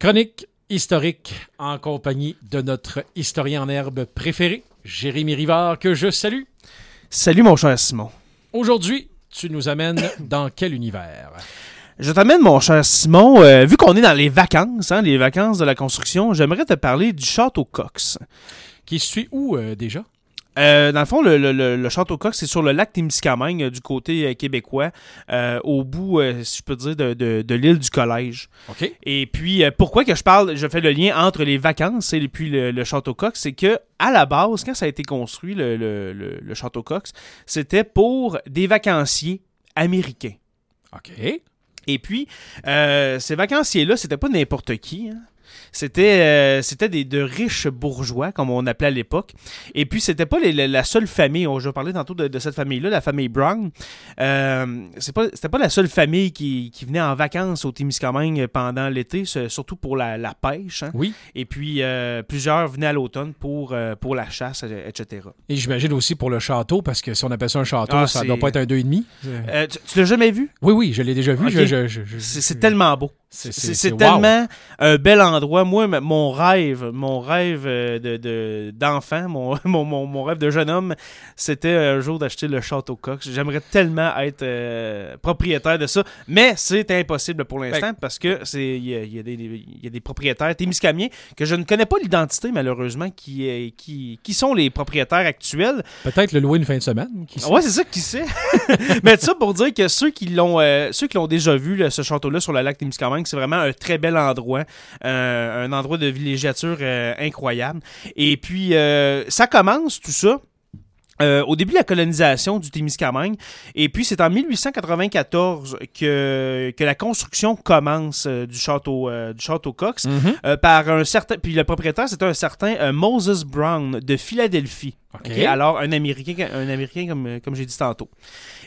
Chronique historique en compagnie de notre historien en herbe préféré, Jérémy Rivard, que je salue. Salut mon cher Simon. Aujourd'hui, tu nous amènes dans quel univers? Je t'amène, mon cher Simon, euh, vu qu'on est dans les vacances, hein, les vacances de la construction, j'aimerais te parler du château Cox. Qui suit où euh, déjà? Euh, dans le fond, le, le- le- le château Cox, c'est sur le lac Témiscamingue, euh, du côté euh, québécois, euh, au bout, euh, si je peux dire, de, de- de l'île du Collège. OK. Et puis, pourquoi que je parle, je fais le lien entre les vacances et puis le, le château Cox, c'est que à la base, quand ça a été construit, le, château Cox, c'était pour des vacanciers américains. OK. Et puis, ces vacanciers-là, c'était pas n'importe qui. hein. C'était euh, c'était des de riches bourgeois, comme on appelait à l'époque. Et puis, c'était pas les- la, la seule famille. On, je parlais tantôt de, de cette famille-là, la famille Brown. Euh, c'est pas, c'était pas la seule famille qui, qui venait en vacances au Témiscamingue pendant l'été, surtout pour la, la pêche. hein. Oui. Et puis, euh, plusieurs venaient à l'automne pour, pour la chasse, etc. Et j'imagine aussi pour le château, parce que si on appelle ça un château, Ah, ça doit pas être un 2,5. Euh, tu tu l'as jamais vu? Oui, oui, je l'ai déjà vu. Je- je- je- c'est tellement beau. C'est- wow. tellement un bel endroit. Moi, mon rêve, mon rêve euh, de- de- d'enfant, mon, mon, mon, mon rêve de jeune homme, c'était un jour d'acheter le Château Cox. J'aimerais tellement être euh, propriétaire de ça, mais c'est impossible pour l'instant parce que c'est il y y a des, il y a des propriétaires témiscamiens que je ne connais pas l'identité malheureusement qui, qui, qui sont les propriétaires actuels. Peut-être le louer une fin de semaine. qui sait? Ouais, c'est ça qui sait? Mais ça pour dire que ceux qui l'ont euh, ceux qui l'ont déjà vu là, ce château-là sur le lac Témiscamingue, c'est vraiment un très bel endroit, euh, un endroit de villégiature euh, incroyable. Et puis euh, ça commence tout ça euh, au début de la colonisation du Témiscamingue. Et puis, c'est en 1894 que, que la construction commence euh, du, château, euh, du château Cox Mhm. euh, par un certain... Puis le propriétaire, c'était un certain Moses Brown de Philadelphie. OK. OK? Alors, un Américain, un Américain comme, comme j'ai dit tantôt.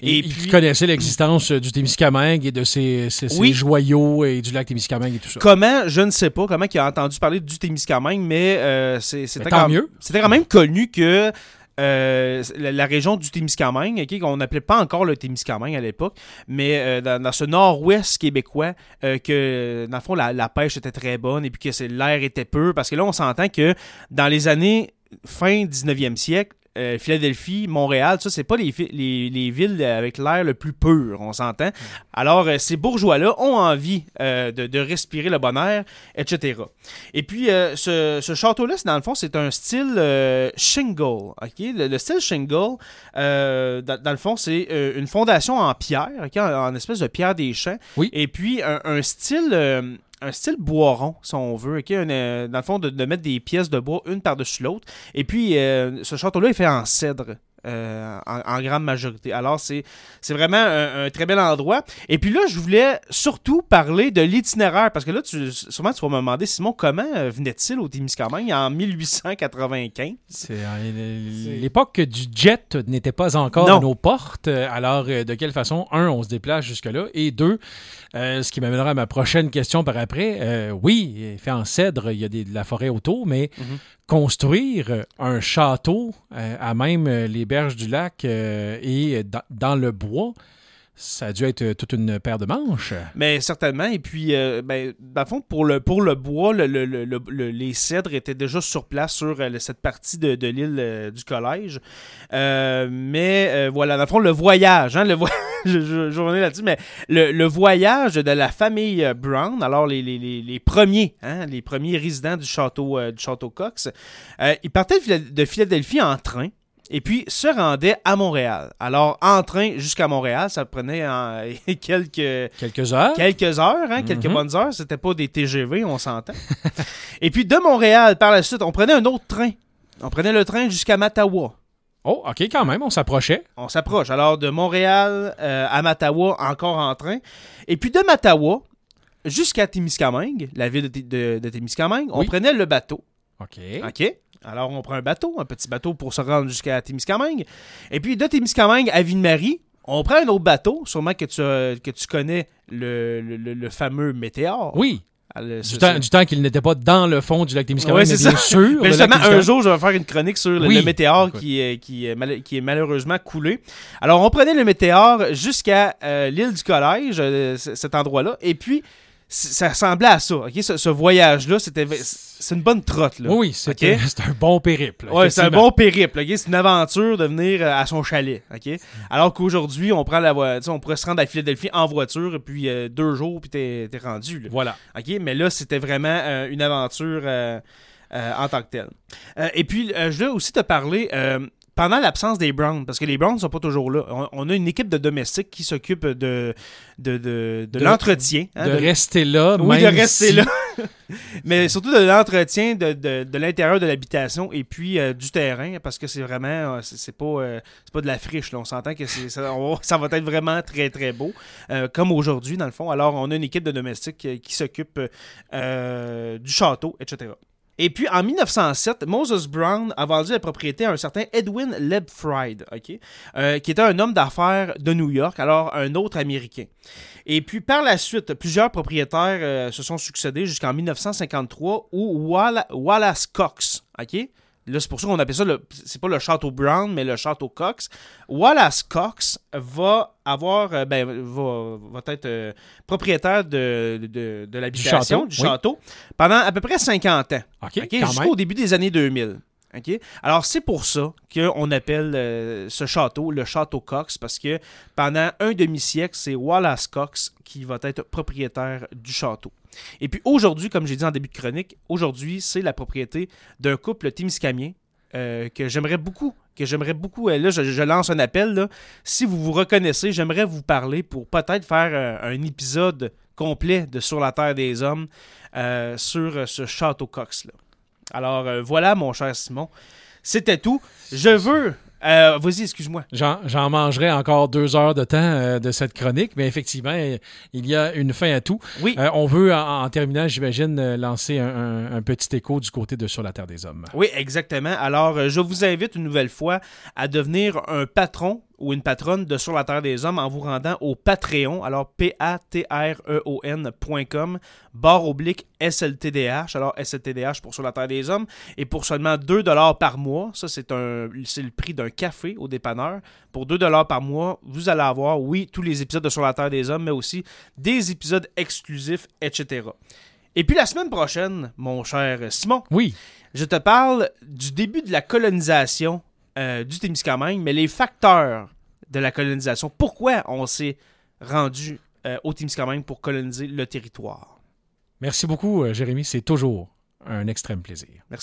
Et, Et puis, puis- connaissait l'existence du Témiscamingue et de ses, ses- ses Oui. joyaux et du lac Témiscamingue et tout ça. Comment, je ne sais pas comment il a entendu parler du Témiscamingue, mais euh, c'est- c'était quand, quand même connu que euh, la, région du Témiscamingue, ok, qu'on n'appelait pas encore le Témiscamingue à l'époque, mais euh, dans, ce nord-ouest québécois, euh, que dans le fond la, pêche était très bonne et puis que l'air était peu, parce que là on s'entend que dans les années fin 19e siècle, euh, Philadelphie, Montréal, ça, c'est pas les, fi- les, les villes avec l'air le plus pur, on s'entend. Alors, euh, ces bourgeois-là ont envie euh, de, de respirer le bon air, etc. Et puis, ce, ce château-là, dans le fond, c'est un style shingle. ok? Le, le style shingle, dans, dans le fond, c'est une fondation en pierre, en, en espèce de pierre des champs. Oui. Et puis, un, un style... un style boiron, si on veut, ok? Un, euh, dans le fond, de, de mettre des pièces de bois une par-dessus l'autre. Et puis, euh, ce château-là est fait en cèdre. Euh, en, en grande majorité. Alors, c'est c'est vraiment un, un très bel endroit. Et puis là, je voulais surtout parler de l'itinéraire, parce que là, tu, sûrement, tu vas me demander, Simon, comment euh, venait-il au Témiscamingue en 1895? C'est euh, l'époque du jet n'était pas encore Non. à nos portes. Alors, euh, de quelle façon, un, on se déplace jusque-là, et deux, euh, ce qui m'amènera à ma prochaine question par après. euh, oui, fait en cèdre, il y a des- de la forêt autour, mais Mhm. Construire un château euh, à même euh, les berges du lac euh, et dans, le bois, ça a dû être toute une paire de manches. Mais certainement. Et puis, ben, dans le fond, pour le, pour le bois, le- le- le- le- le- les cèdres étaient déjà sur place sur cette partie de, de l'île du collège. Mais voilà, dans le fond, le voyage, hein, le vo- je, je, je reviens là-dessus, mais le, le voyage de la famille euh, Brown, alors les, les, les, les premiers, hein, les premiers résidents du château, euh, du château Cox, euh, ils partaient de Phila- de Philadelphie en train. Et puis se rendaient à Montréal. Alors, en train jusqu'à Montréal, ça prenait en, quelques, Quelques heures. quelques heures, hein, quelques Mhm. bonnes heures. C'était pas des TGV, on s'entend. Et puis de Montréal, par la suite, on prenait un autre train. On prenait le train jusqu'à Mattawa. Oh, OK, quand même, on s'approchait. On s'approche. Alors de Montréal euh, à Mattawa, encore en train. Et puis de Mattawa jusqu'à Témiscamingue, la ville de, de- de Témiscamingue, on Oui. prenait le bateau. OK. OK. Alors, on prend un bateau, un petit bateau pour se rendre jusqu'à Témiscamingue. Et puis, de Témiscamingue à Ville-Marie, on prend un autre bateau. Sûrement que tu, que tu connais le, le- fameux Météore. Oui, le- du temps, du temps qu'il n'était pas dans le fond du lac Témiscamingue, Ouais, c'est bien ça. sûr. Mais justement, un jour, je vais faire une chronique sur le, Oui. le météore qui est, qui, est mal- qui est malheureusement coulé. Alors, on prenait le météore jusqu'à euh, l'île du Collège, euh, cet endroit-là. Et puis, ça ressemblait à ça. ok? Ce, ce voyage-là, c'était c'est une bonne trotte. Là. Oui, oui, c'est un bon périple. Ouais, c'est un bon périple. ok? C'est une aventure de venir euh, à son chalet. ok? Alors qu'aujourd'hui, on prend la voiture, on pourrait se rendre à Philadelphie en voiture, et puis euh, deux jours, puis t'es t'es rendu. là. Voilà. OK? Mais là, c'était vraiment euh, une aventure euh, en tant que telle. Et puis, je voulais aussi te parler. Pendant l'absence des Browns, parce que les Browns sont pas toujours là, on, on a une équipe de domestiques qui s'occupe de, de, de, de De- l'entretien. hein, de rester là, oui, de rester si- là. Mais surtout de l'entretien de, de, de l'intérieur de l'habitation et puis euh, du terrain, parce que c'est vraiment, euh, c'est c'est pas, euh, c'est pas de la friche. Là. On s'entend que c'est- ça, on- ça va être vraiment très, très beau, euh, comme aujourd'hui, dans le fond. Alors, on a une équipe de domestiques qui s'occupe du château, etc. Et puis, en 1907, Moses Brown a vendu la propriété à un certain Edwin Lebfried, ok, euh, qui était un homme d'affaires de New York, alors un autre Américain. Et puis, par la suite, plusieurs propriétaires euh, se sont succédés jusqu'en 1953 où Walla- Wallace Cox, ok, Là, c'est pour ça qu'on appelle ça, le, c'est pas le château Brown, mais le château Cox. Wallace Cox va avoir, euh, ben, va, va être euh, propriétaire de, de, de l'habitation, château, du oui. château, pendant à peu près 50 ans. OK, jusqu'au début des années 2000. Alors, c'est pour ça qu'on appelle euh, ce château le château Cox, parce que pendant un demi-siècle, c'est Wallace Cox qui va être propriétaire du château. Et puis aujourd'hui, comme j'ai dit en début de chronique, aujourd'hui, c'est la propriété d'un couple témiscamien euh, que j'aimerais beaucoup, que j'aimerais beaucoup, euh, là, je, lance un appel, là. si vous vous reconnaissez, j'aimerais vous parler pour peut-être faire euh, un épisode complet de Sur la Terre des Hommes sur ce château Cox-là. Alors euh, voilà, mon cher Simon. C'était tout. Je veux. euh, Vas-y, excuse-moi. J'en mangerai encore deux heures de temps euh, de cette chronique, mais effectivement, euh, il y a une fin à tout. Oui. On veut, en, en terminant, j'imagine, lancer un, un- un petit écho du côté de Sur la Terre des Hommes. Oui, exactement. Alors, je vous invite une nouvelle fois à devenir un patron ou une patronne de Sur la Terre des Hommes en vous rendant au Patreon. Alors, P-A-T-R-E-O-N.com, barre oblique SLTDH. Alors, SLTDH pour Sur la Terre des Hommes. Et pour seulement 2 par mois, ça, c'est un c'est le prix d'un café au dépanneur. Pour 2 par mois, vous allez avoir, oui, tous les épisodes de Sur la Terre des Hommes, mais aussi des épisodes exclusifs, etc. Et puis la semaine prochaine, mon cher Simon, Oui, je te parle du début de la colonisation euh, du Témiscamingue, mais les facteurs de la colonisation. Pourquoi on s'est rendu euh, au Témiscamingue pour coloniser le territoire? merci beaucoup, euh, Jérémy. C'est toujours un extrême plaisir.